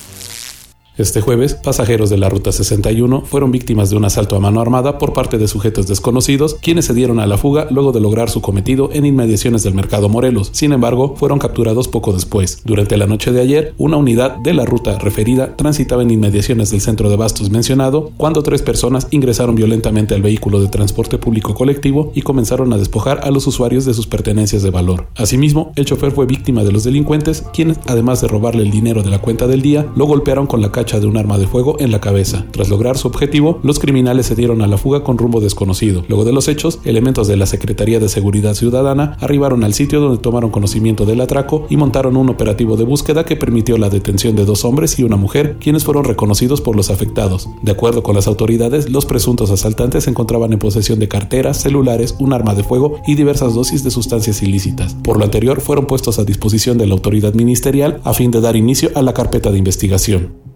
M: Este jueves, pasajeros de la Ruta 61 fueron víctimas de un asalto a mano armada por parte de sujetos desconocidos, quienes se dieron a la fuga luego de lograr su cometido en inmediaciones del mercado Morelos. Sin embargo, fueron capturados poco después. Durante la noche de ayer, una unidad de la ruta referida transitaba en inmediaciones del centro de bastos mencionado cuando tres personas ingresaron violentamente al vehículo de transporte público colectivo y comenzaron a despojar a los usuarios de sus pertenencias de valor. Asimismo, el chofer fue víctima de los delincuentes, quienes, además de robarle el dinero de la cuenta del día, lo golpearon con la cacha de un arma de fuego en la cabeza. Tras lograr su objetivo, los criminales se dieron a la fuga con rumbo desconocido. Luego de los hechos, elementos de la Secretaría de Seguridad Ciudadana arribaron al sitio donde tomaron conocimiento del atraco y montaron un operativo de búsqueda que permitió la detención de dos hombres y una mujer, quienes fueron reconocidos por los afectados. De acuerdo con las autoridades, los presuntos asaltantes se encontraban en posesión de carteras, celulares, un arma de fuego y diversas dosis de sustancias ilícitas. Por lo anterior, fueron puestos a disposición de la autoridad ministerial a fin de dar inicio a la carpeta de investigación.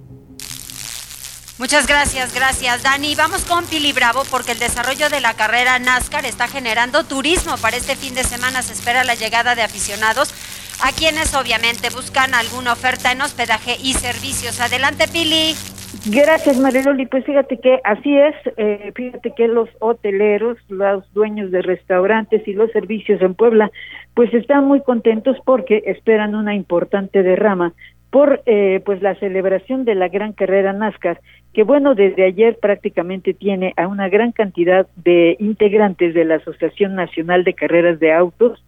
B: Muchas gracias, gracias Dani. Vamos con Pili Bravo porque el desarrollo de la carrera NASCAR está generando turismo. Para este fin de semana se espera la llegada de aficionados a quienes obviamente buscan alguna oferta en hospedaje y servicios. Adelante Pili.
I: Gracias Mariloli. Pues fíjate que así es, eh, fíjate que los hoteleros, los dueños de restaurantes y los servicios en Puebla, pues están muy contentos porque esperan una importante derrama por eh, pues la celebración de la gran carrera NASCAR, que bueno, desde ayer prácticamente tiene a una gran cantidad de integrantes de la Asociación Nacional de Carreras de Autos,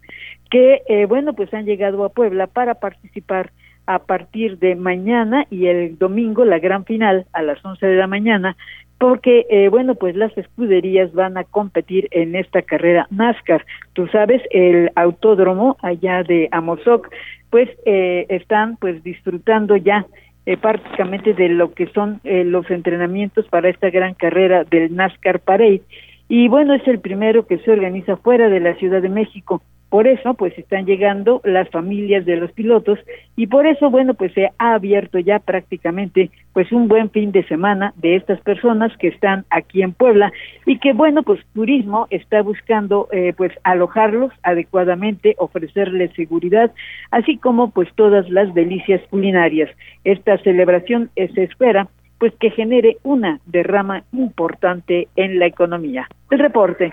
I: que eh, bueno, pues han llegado a Puebla para participar a partir de mañana y el domingo la gran final a las 11 de la mañana porque eh, bueno pues las escuderías van a competir en esta carrera NASCAR. Tú sabes el autódromo allá de Amozoc pues eh, están pues disfrutando ya eh, prácticamente de lo que son eh, los entrenamientos para esta gran carrera del NASCAR Parade. Y bueno es el primero que se organiza fuera de la Ciudad de México por eso, pues están llegando las familias de los pilotos y por eso, bueno, pues se ha abierto ya prácticamente pues un buen fin de semana de estas personas que están aquí en Puebla y que, bueno, pues turismo está buscando eh, pues alojarlos adecuadamente, ofrecerles seguridad, así como pues todas las delicias culinarias. Esta celebración se espera pues que genere una derrama importante en la economía. El reporte.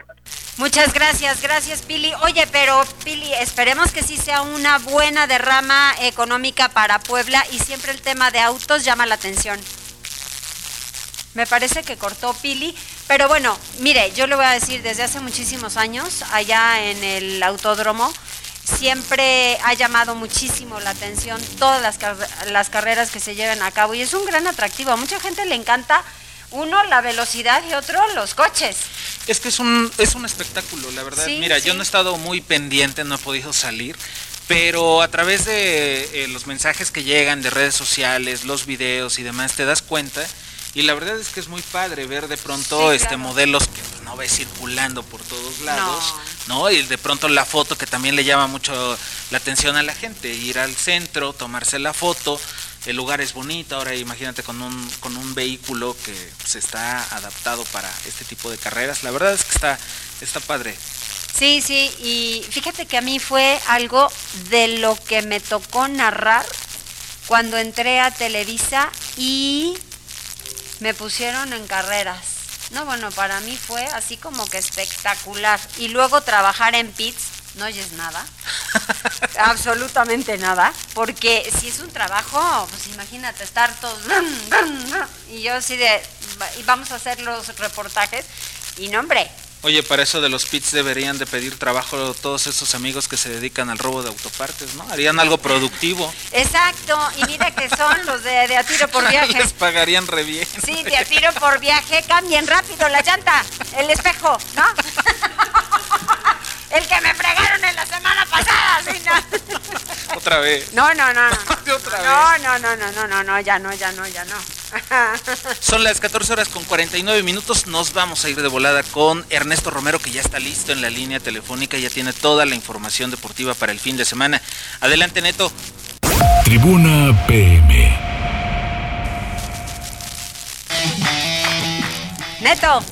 B: Muchas gracias, gracias Pili. Oye, pero Pili, esperemos que sí sea una buena derrama económica para Puebla y siempre el tema de autos llama la atención. Me parece que cortó Pili, Pero bueno, mire, yo le voy a decir, desde hace muchísimos años, allá en el autódromo, siempre ha llamado muchísimo la atención todas las, las carreras que se llevan a cabo y es un gran atractivo. A mucha gente le encanta, uno, la velocidad y otro, los coches.
C: Es que es un, es un espectáculo, la verdad. Mira, yo no he estado muy pendiente, no he podido salir, pero a través de eh, los mensajes que llegan de redes sociales, los videos y demás, te das cuenta y la verdad es que es muy padre ver de pronto este modelos que no ves circulando por todos lados, no. Y de pronto la foto que también le llama mucho la atención a la gente, ir al centro, tomarse la foto, el lugar es bonito, ahora imagínate con un, con un vehículo que se está adaptado para este tipo de carreras, la verdad es que está, está padre.
B: Sí, sí, y fíjate que a mí fue algo de lo que me tocó narrar cuando entré a Televisa y me pusieron en carreras. No, bueno, para mí fue así como que espectacular. Y luego trabajar en pits, no oyes nada, absolutamente nada, porque si es un trabajo, pues imagínate estar todos... Y yo así de, y vamos a hacer los reportajes, y no, hombre,
C: Oye, para eso de los pits deberían de pedir trabajo todos esos amigos que se dedican al robo de autopartes, ¿no? Harían algo productivo.
B: Exacto, y mira que son los de, de a tiro por viaje.
C: Les pagarían re bien.
B: Sí, de a tiro por viaje, cambien rápido la llanta, el espejo, ¿no? el que me fregaron en la semana pasada, ¿sí?
C: ¿no? Otra vez.
B: No, no, no. no. Otra vez. No, no, no, no, no, no, ya no, ya no, ya no.
C: Son las 14 horas con 49 minutos. Nos vamos a ir de volada con Ernesto Romero, que ya está listo en la línea telefónica, ya tiene toda la información deportiva para el fin de semana. Adelante, Neto.
D: Tribuna PM.
B: Neto.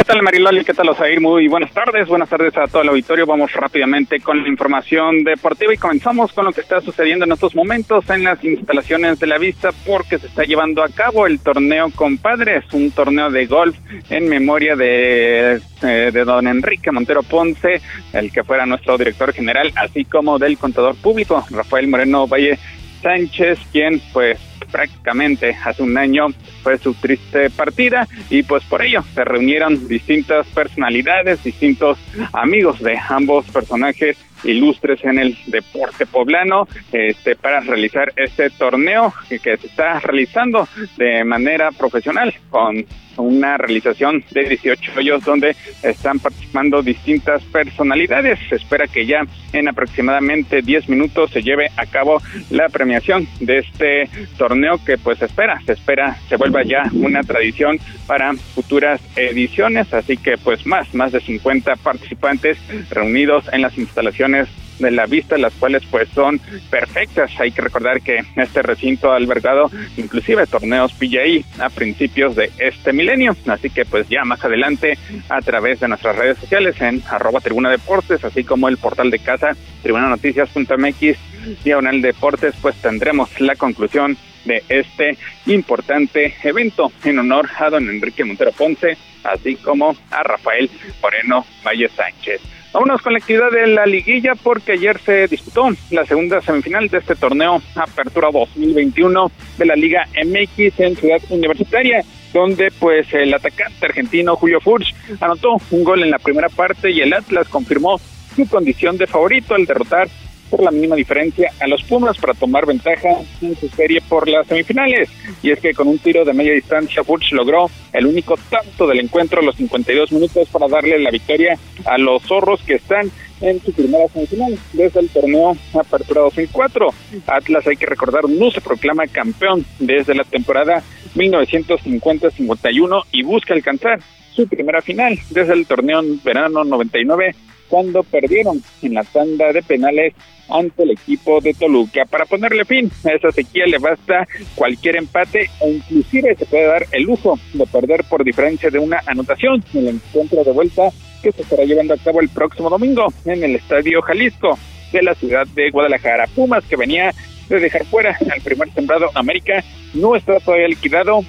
R: ¿Qué tal Mariloli? ¿Qué tal Osair? Muy buenas tardes, buenas tardes a todo el auditorio. Vamos rápidamente con la información deportiva y comenzamos con lo que está sucediendo en estos momentos en las instalaciones de la vista porque se está llevando a cabo el torneo Compadres, un torneo de golf en memoria de, eh, de don Enrique Montero Ponce, el que fuera nuestro director general, así como del contador público, Rafael Moreno Valle Sánchez, quien pues prácticamente hace un año fue su triste partida y pues por ello se reunieron distintas personalidades, distintos amigos de ambos personajes ilustres en el deporte poblano este para realizar este torneo que, que se está realizando de manera profesional con una realización de 18 hoyos donde están participando distintas personalidades. Se espera que ya en aproximadamente 10 minutos se lleve a cabo la premiación de este torneo que pues espera, se espera se vuelva ya una tradición para futuras ediciones, así que pues más, más de 50 participantes reunidos en las instalaciones de la vista, las cuales pues son perfectas. Hay que recordar que este recinto ha albergado inclusive torneos PGI a principios de este milenio, así que pues ya más adelante a través de nuestras redes sociales en arroba tribuna deportes, así como el portal de casa tribunanoticias.mx diagonal deportes, pues tendremos la conclusión de este importante evento en honor a don Enrique Montero Ponce, así como a Rafael Moreno Valle Sánchez. Vámonos con la actividad de la liguilla porque ayer se disputó la segunda semifinal de este torneo Apertura 2021 de la Liga MX en Ciudad Universitaria, donde pues el atacante argentino Julio Furch anotó un gol en la primera parte y el Atlas confirmó su condición de favorito al derrotar por la mínima diferencia a los Pumas para tomar ventaja en su serie por las semifinales. Y es que con un tiro de media distancia, Furch logró el único tanto del encuentro a los 52 minutos para darle la victoria a los zorros que están en su primera semifinal desde el torneo Apertura 2004. Atlas, hay que recordar, no se proclama campeón desde la temporada 1950-51 y busca alcanzar su primera final desde el torneo verano 99 cuando perdieron en la tanda de penales ante el equipo de Toluca. Para ponerle fin a esa sequía le basta cualquier empate o inclusive se puede dar el lujo de perder por diferencia de una anotación en el encuentro de vuelta que se estará llevando a cabo el próximo domingo en el Estadio Jalisco de la ciudad de Guadalajara. Pumas que venía de dejar fuera al primer sembrado América no está todavía liquidado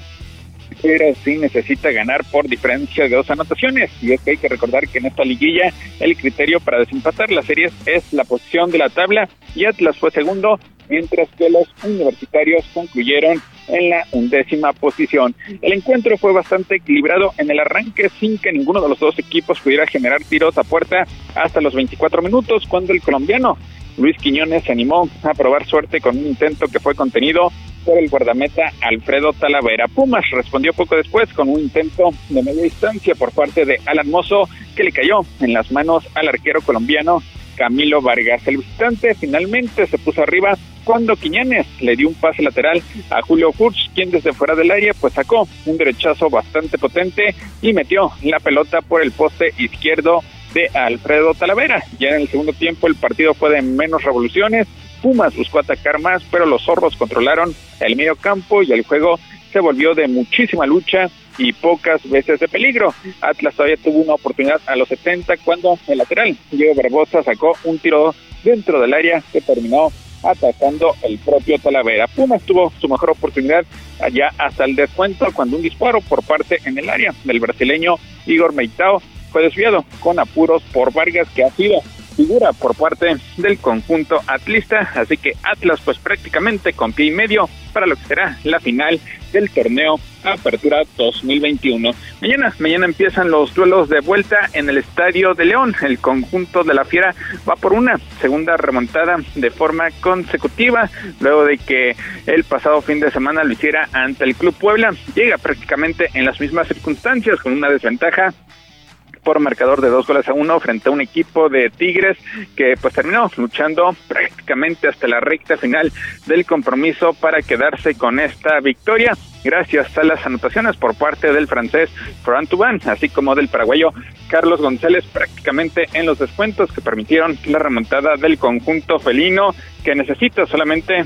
R: pero sí necesita ganar por diferencia de dos anotaciones. Y es que hay que recordar que en esta liguilla el criterio para desempatar las series es la posición de la tabla y Atlas fue segundo, mientras que los universitarios concluyeron en la undécima posición. El encuentro fue bastante equilibrado en el arranque sin que ninguno de los dos equipos pudiera generar tiros a puerta hasta los 24 minutos cuando el colombiano Luis Quiñones se animó a probar suerte con un intento que fue contenido por el guardameta Alfredo Talavera. Pumas respondió poco después con un intento de media distancia por parte de Alan Mozo que le cayó en las manos al arquero colombiano Camilo Vargas. El visitante finalmente se puso arriba cuando Quiñones le dio un pase lateral a Julio Furch, quien desde fuera del área pues sacó un derechazo bastante potente y metió la pelota por el poste izquierdo de Alfredo Talavera. Ya en el segundo tiempo el partido fue de menos revoluciones, Pumas buscó atacar más, pero los zorros controlaron el medio campo y el juego se volvió de muchísima lucha y pocas veces de peligro. Atlas todavía tuvo una oportunidad a los 70 cuando el lateral Diego Barbosa sacó un tiro dentro del área que terminó atacando el propio Talavera. Pumas tuvo su mejor oportunidad allá hasta el descuento cuando un disparo por parte en el área del brasileño Igor Meitao fue desviado con apuros por Vargas que ha sido figura por parte del conjunto atlista, así que Atlas pues prácticamente con pie y medio para lo que será la final del torneo Apertura 2021. Mañana, mañana empiezan los duelos de vuelta en el Estadio de León. El conjunto de la Fiera va por una segunda remontada de forma consecutiva, luego de que el pasado fin de semana lo hiciera ante el Club Puebla. Llega prácticamente en las mismas circunstancias, con una desventaja por marcador de dos goles a uno frente a un equipo de Tigres que pues terminó luchando prácticamente hasta la recta final del compromiso para quedarse con esta victoria gracias a las anotaciones por parte del francés Fran Tuban, así como del paraguayo Carlos González prácticamente en los descuentos que permitieron la remontada del conjunto felino que necesita solamente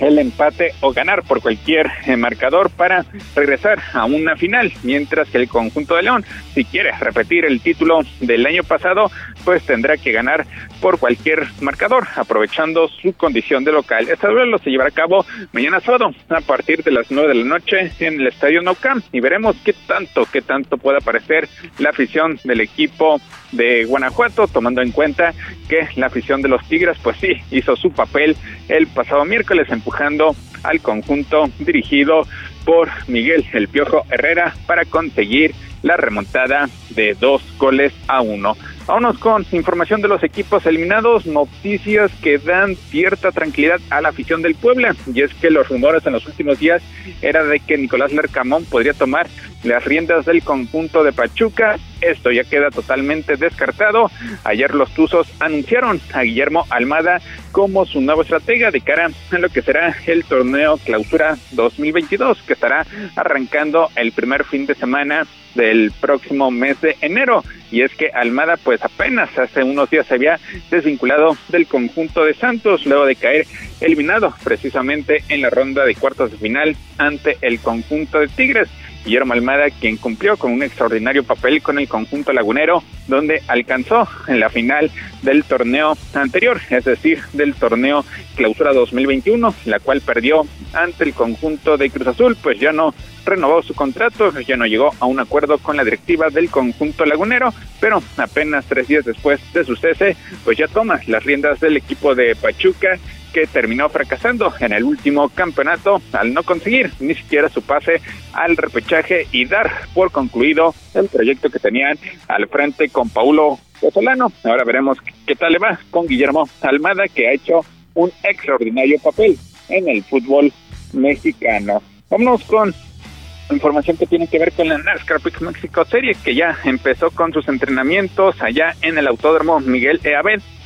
R: el empate o ganar por cualquier eh, marcador para regresar a una final, mientras que el conjunto de León, si quiere repetir el título del año pasado, pues tendrá que ganar por cualquier marcador, aprovechando su condición de local. Este duelo se llevará a cabo mañana sábado a partir de las 9 de la noche en el Estadio Camp y veremos qué tanto, qué tanto puede aparecer la afición del equipo de Guanajuato, tomando en cuenta que la afición de los Tigres, pues sí, hizo su papel el pasado miércoles empujando al conjunto dirigido por Miguel El Piojo Herrera para conseguir la remontada de dos goles a uno. Vámonos con información de los equipos eliminados, noticias que dan cierta tranquilidad a la afición del Puebla, y es que los rumores en los últimos días era de que Nicolás Lercamón podría tomar las riendas del conjunto de Pachuca. Esto ya queda totalmente descartado. Ayer los Tuzos anunciaron a Guillermo Almada como su nuevo estratega de cara a lo que será el torneo Clausura 2022, que estará arrancando el primer fin de semana del próximo mes de enero. Y es que Almada pues apenas hace unos días se había desvinculado del conjunto de Santos luego de caer eliminado precisamente en la ronda de cuartos de final ante el conjunto de Tigres. Guillermo Almada, quien cumplió con un extraordinario papel con el conjunto lagunero, donde alcanzó en la final del torneo anterior, es decir, del torneo Clausura 2021, la cual perdió ante el conjunto de Cruz Azul, pues ya no renovó su contrato, ya no llegó a un acuerdo con la directiva del conjunto lagunero, pero apenas tres días después de su cese, pues ya toma las riendas del equipo de Pachuca que terminó fracasando en el último campeonato al no conseguir ni siquiera su pase al repechaje y dar por concluido el proyecto que tenían al frente con Paulo Pozzolano. Ahora veremos qué tal le va con Guillermo Almada, que ha hecho un extraordinario papel en el fútbol mexicano. Vámonos con información que tiene que ver con la NASCAR Pick Mexico Series, que ya empezó con sus entrenamientos allá en el Autódromo Miguel E.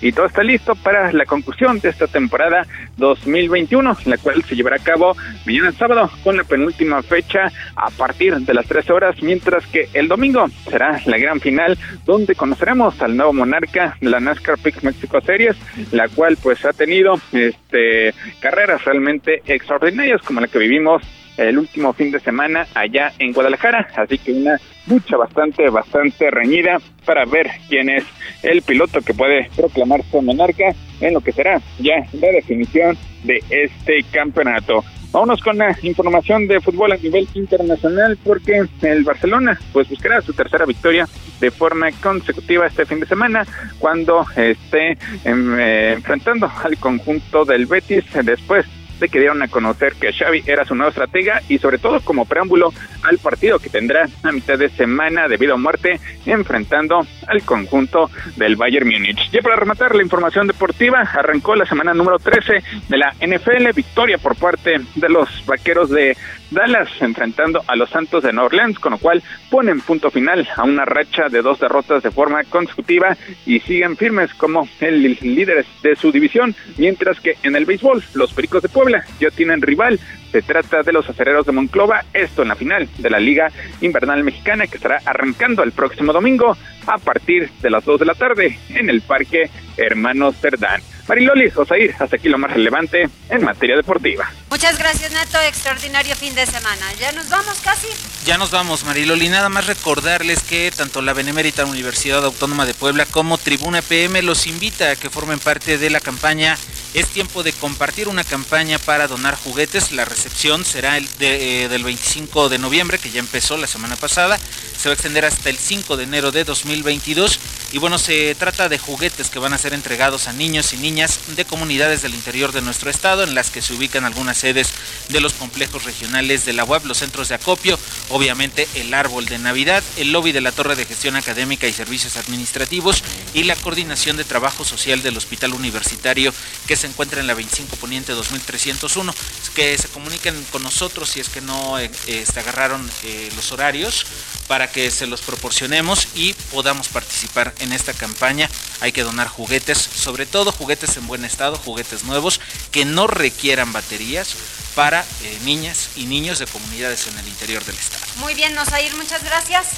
R: Y todo está listo para la conclusión de esta temporada 2021, la cual se llevará a cabo mañana sábado con la penúltima fecha a partir de las 13 horas, mientras que el domingo será la gran final donde conoceremos al nuevo monarca de la NASCAR Pick Mexico Series, la cual pues ha tenido este carreras realmente extraordinarias como la que vivimos el último fin de semana allá en Guadalajara, así que una lucha bastante, bastante reñida para ver quién es el piloto que puede proclamarse monarca en lo que será ya la definición de este campeonato. Vámonos con la información de fútbol a nivel internacional porque el Barcelona pues buscará su tercera victoria de forma consecutiva este fin de semana cuando esté em, eh, enfrentando al conjunto del Betis después de que dieron a conocer que Xavi era su nuevo estratega y sobre todo como preámbulo al partido que tendrá a mitad de semana debido a muerte enfrentando al conjunto del Bayern Múnich. Ya para rematar la información deportiva, arrancó la semana número 13 de la NFL, victoria por parte de los vaqueros de Dallas enfrentando a los Santos de Nueva Orleans, con lo cual ponen punto final a una racha de dos derrotas de forma consecutiva y siguen firmes como el líderes de su división, mientras que en el béisbol los Pericos de Puebla ya tienen rival se trata de los acereros de Monclova, esto en la final de la Liga Invernal Mexicana que estará arrancando el próximo domingo a partir de las 2 de la tarde en el Parque Hermanos Cerdán. Mariloli, Osair, hasta aquí lo más relevante en materia deportiva.
B: Muchas gracias, Neto. Extraordinario fin de semana. ¿Ya nos vamos casi?
C: Ya nos vamos, Mariloli. Nada más recordarles que tanto la Benemérita Universidad Autónoma de Puebla como Tribuna PM los invita a que formen parte de la campaña es tiempo de compartir una campaña para donar juguetes. La recepción será el de, eh, del 25 de noviembre, que ya empezó la semana pasada. Se va a extender hasta el 5 de enero de 2022. Y bueno, se trata de juguetes que van a ser entregados a niños y niñas de comunidades del interior de nuestro estado, en las que se ubican algunas sedes de los complejos regionales de la UAP, los centros de acopio, obviamente el árbol de Navidad, el lobby de la Torre de Gestión Académica y Servicios Administrativos y la coordinación de trabajo social del Hospital Universitario que se encuentra en la 25 Poniente 2301. Que se comuniquen con nosotros si es que no eh, este, agarraron eh, los horarios para que se los proporcionemos y podamos participar en esta campaña. Hay que donar juguetes, sobre todo juguetes en buen estado, juguetes nuevos que no requieran baterías para eh, niñas y niños de comunidades en el interior del estado.
B: Muy bien, ir muchas gracias.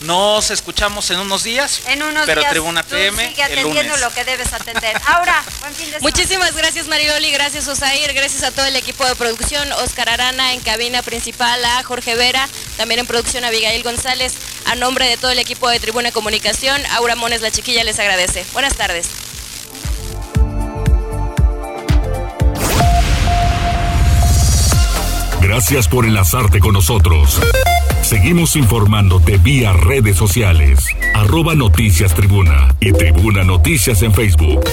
C: Nos escuchamos en unos días.
B: En unos
C: pero
B: días.
C: Tribuna PM.
B: Sigue atendiendo lo que debes atender. Ahora, buen fin de semana.
A: Muchísimas gracias, Marioli. Gracias, Osair. Gracias a todo el equipo de producción. Oscar Arana en cabina principal, a Jorge Vera. También en producción, Abigail González. A nombre de todo el equipo de Tribuna Comunicación, Aura Mones, la chiquilla, les agradece. Buenas tardes.
D: Gracias por enlazarte con nosotros. Seguimos informándote vía redes sociales. Arroba Noticias Tribuna y Tribuna Noticias en Facebook.